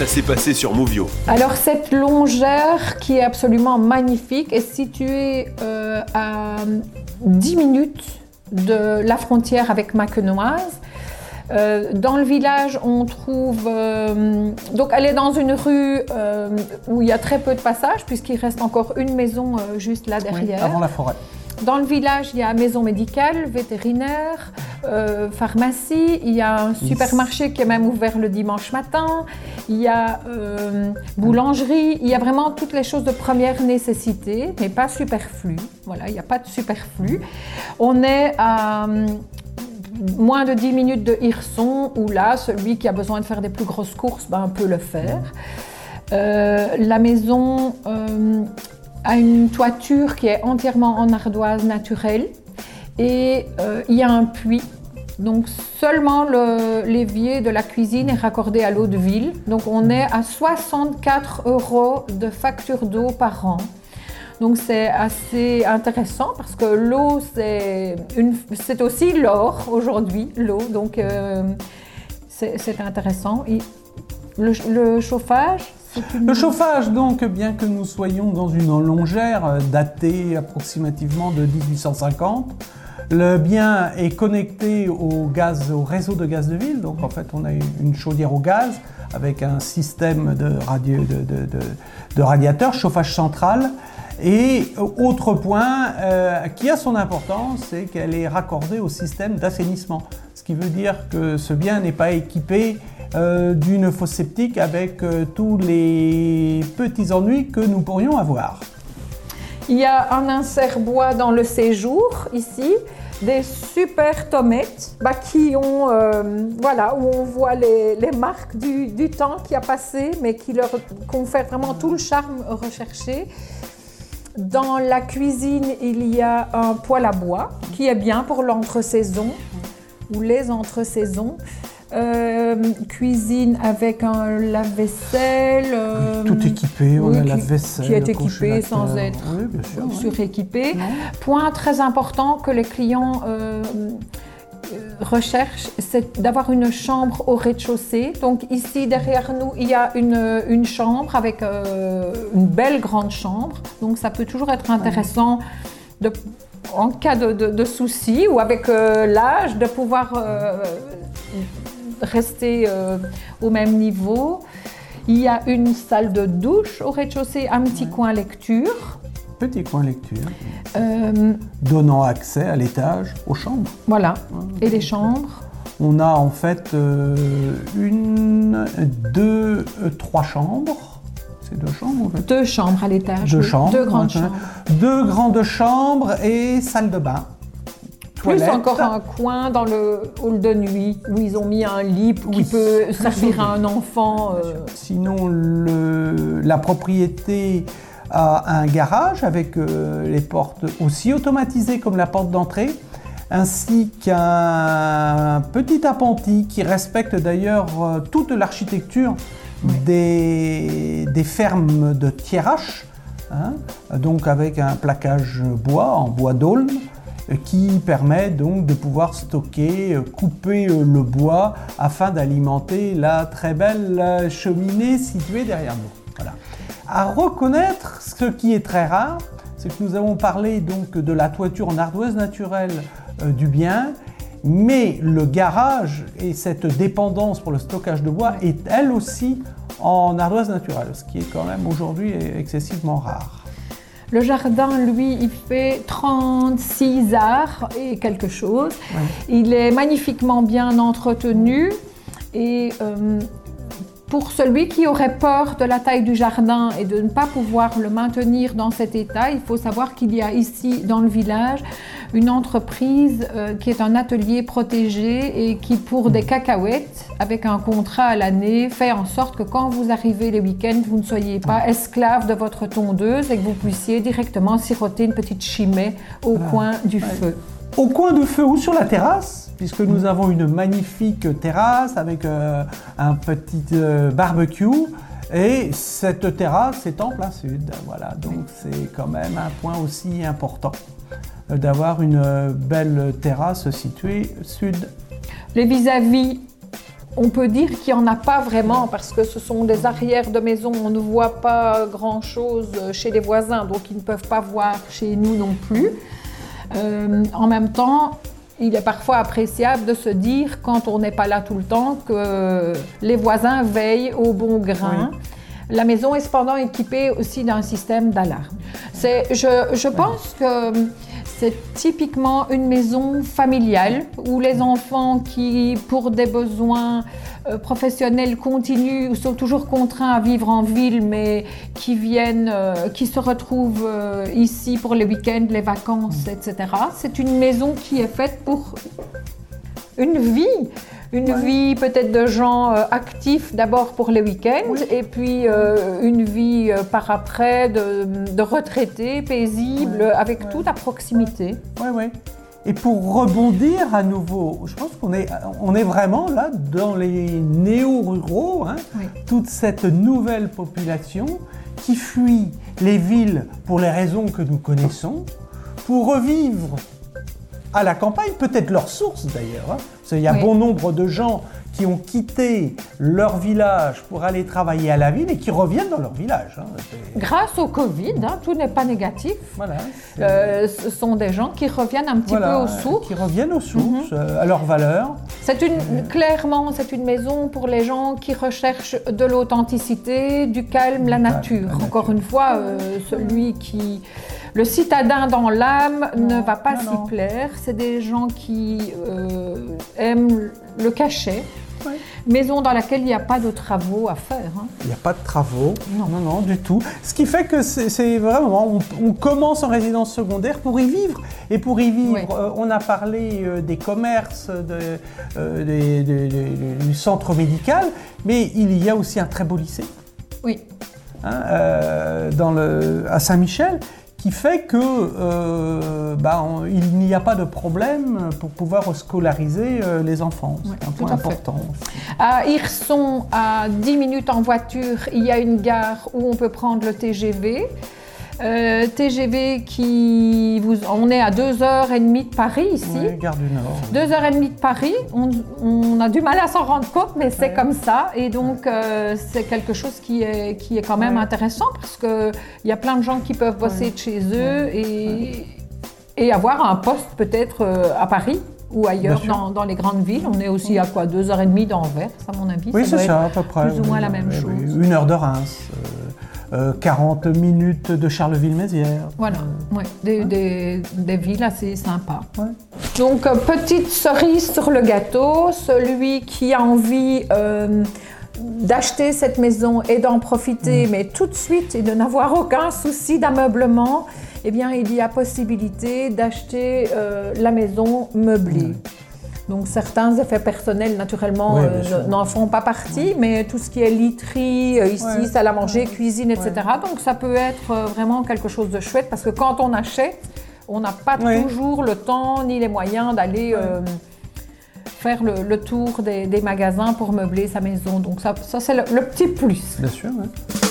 ça s'est passé sur Movio Alors cette longère qui est absolument magnifique est située euh, à 10 minutes de la frontière avec Macenoise. Euh, dans le village, on trouve. euh, donc, elle est dans une rue euh, où il y a très peu de passages, puisqu'il reste encore une maison euh, juste là Oui, derrière. avant la forêt. Dans le village, il y a maison médicale, vétérinaire, euh, pharmacie, il y a un supermarché qui est même ouvert le dimanche matin, il y a euh, boulangerie, il y a vraiment toutes les choses de première nécessité, mais pas superflu. Voilà, il n'y a pas de superflu. On est à hum, moins de 10 minutes de Hirson, où là, celui qui a besoin de faire des plus grosses courses ben, peut le faire. Euh, la maison euh, a une toiture qui est entièrement en ardoise naturelle et euh, il y a un puits. Donc seulement le- l'évier de la cuisine est raccordé à l'eau de ville. Donc on est à 64 euros de facture d'eau par an. Donc c'est assez intéressant parce que l'eau, c'est aussi l'or aujourd'hui, l'eau. Donc euh, c'est intéressant. Et le, chauffage. Le chauffage, donc, bien que nous soyons dans une longère euh, datée approximativement de 1850, le bien est connecté au gaz, au réseau de gaz de ville. Donc, en fait, on a une chaudière au gaz avec un système de, radio, de, de, de, de radiateur, chauffage central. Et euh, autre point euh, qui a son importance, c'est qu'elle est raccordée au système d'assainissement. Ce qui veut dire que ce bien n'est pas équipé euh, d'une fosse septique avec tous les petits ennuis que nous pourrions avoir. Il y a un insert bois dans le séjour ici, des super tomates bah, qui ont, voilà, où on voit les, les marques du, du temps qui a passé, mais qui leur confèrent vraiment tout le charme recherché. Dans la cuisine, il y a un poêle à bois qui est bien pour l'entre-saison ou les entre-saisons. Euh, cuisine avec un lave-vaisselle. euh, Tout équipé, on oui, a qui- la vaisselle. qui est équipé sans être Oui, sûr. suréquipé. Point très important que les clients euh, recherchent, c'est d'avoir une chambre au rez-de-chaussée. Donc ici derrière nous, il y a une, une chambre avec euh, une belle grande chambre. Donc ça peut toujours être intéressant de, en cas de, de- de soucis ou avec euh, l'âge de pouvoir euh, rester au même niveau. Il y a une salle de douche au rez-de-chaussée, un petit coin lecture. Petit coin lecture, Euh, donnant accès à l'étage aux chambres. voilà. Et les chambres. On a en fait euh, une, deux, euh, trois chambres. C'est deux chambres en fait. Deux chambres à l'étage. Deux oui. chambres. Deux grandes chambres. Deux grandes chambres et salle de bain. Plus encore un coin dans le hall de nuit où ils ont mis un lit qui Oui, peut servir à un enfant. euh, Sinon, le- la propriété a un garage avec euh, les portes aussi automatisées comme la porte d'entrée, ainsi qu'un petit appentis qui respecte d'ailleurs euh, toute l'architecture des, des fermes de Thiérache, hein, donc avec un plaquage bois en bois d'aulne euh, qui permet donc de pouvoir stocker, couper le bois afin d'alimenter la très belle cheminée située derrière nous. À reconnaître, ce qui est très rare, c'est que nous avons parlé donc de la toiture en ardoise naturelle euh, du bien, mais le garage et cette dépendance pour le stockage de bois est elle aussi en ardoise naturelle, ce qui est quand même aujourd'hui excessivement rare. Le jardin, lui, il fait 36 arts et quelque chose. Il est magnifiquement bien entretenu et euh, pour celui qui aurait peur de la taille du jardin et de ne pas pouvoir le maintenir dans cet état, il faut savoir qu'il y a ici dans le village une entreprise euh, qui est un atelier protégé et qui pour des cacahuètes, avec un contrat à l'année, fait en sorte que quand vous arrivez les week-ends, vous ne soyez pas esclave de votre tondeuse et que vous puissiez directement siroter une petite chimée au coin du feu. Au coin de feu ou sur la terrasse, puisque nous avons une magnifique terrasse avec euh, un petit euh, barbecue. Et cette terrasse est en plein sud. Voilà, donc c'est quand même un point aussi important euh, d'avoir une belle terrasse située sud. Les vis-à-vis on peut dire qu'il n'y en a pas vraiment parce que ce sont des arrières de maison. On ne voit pas grand-chose chez les voisins, donc ils ne peuvent pas voir chez nous non plus. En même temps, il est parfois appréciable de se dire, quand on n'est pas là tout le temps, que les voisins veillent au bon grain. La maison est cependant équipée aussi d'un système d'alarme. Je, pense que c'est typiquement une maison familiale où les enfants qui, pour des besoins euh, professionnels, continuent sont toujours contraints à vivre en ville, mais qui viennent, euh, qui se retrouvent euh, ici pour les week-ends, les vacances, etc. C'est une maison qui est faite pour une vie une vie peut-être de gens euh, actifs d'abord pour les week-ends et puis euh, une vie euh, par après de, retraités paisibles avec tout à proximité. Oui, oui. Et pour rebondir à nouveau, je pense qu'on est, on est vraiment là dans les néo-ruraux, hein, toute cette nouvelle population qui fuit les villes pour les raisons que nous connaissons, pour revivre à la campagne, peut-être leur source d'ailleurs. Hein. Il y a bon nombre de gens qui ont quitté leur village pour aller travailler à la ville et qui reviennent dans leur village. Hein. Grâce au Covid, hein, tout n'est pas négatif. Voilà, euh, ce sont des gens qui reviennent un petit peu aux sources. Qui reviennent aux sources, mhm. euh, à leurs valeurs. C'est une, clairement, c'est une maison pour les gens qui recherchent de l'authenticité, du calme, la nature. Encore une fois, euh, celui qui le citadin dans l'âme ne va pas s'y plaire. C'est des gens qui euh, aiment le cachet. Maison dans laquelle il n'y a pas de travaux à faire. Hein. Il n'y a pas de travaux, non. non, non, du tout. Ce qui fait que c'est vraiment, on, commence en résidence secondaire pour y vivre. Et pour y vivre, euh, on a parlé euh, des commerces, du centre médical, mais il y a aussi un très beau lycée. Oui. Hein, dans le, à Saint-Michel qui fait que euh, bah, il n'y a pas de problème pour pouvoir scolariser euh, les enfants. C'est un point important. À Hirson, à 10 minutes en voiture, il y a une gare où on peut prendre le TGV. Euh, TGV qui vous, on est à 2h30 de Paris ici. Oui, gare du Nord. 2h30 de Paris. On, a du mal à s'en rendre compte, mais c'est comme ça. Et donc, euh, c'est quelque chose qui est, qui est quand même intéressant parce qu'il y a plein de gens qui peuvent bosser de chez eux et, et avoir un poste peut-être euh, à Paris ou ailleurs dans, dans, les grandes villes. On est aussi à quoi? 2h30 d'Anvers, à mon avis. Oui, c'est ça, à peu près. Plus ou moins la même chose. Une heure de Reims. 40 euh, minutes de Charleville-Mézières. Voilà, des, des, villes assez sympas. Donc, euh, petite cerise sur le gâteau, celui qui a envie euh, d'acheter cette maison et d'en profiter, mm. mais tout de suite et de n'avoir aucun souci d'ameublement, eh bien, il y a possibilité d'acheter la maison meublée. Donc certains effets personnels, naturellement, euh, n'en font pas partie, mais tout ce qui est literie, euh, ici, salle à manger, cuisine, etc. Donc ça peut être euh, vraiment quelque chose de chouette parce que quand on achète, on n'a pas toujours le temps ni les moyens d'aller faire le, tour des, magasins pour meubler sa maison. Donc ça, ça c'est le, le, petit plus. Bien sûr, oui.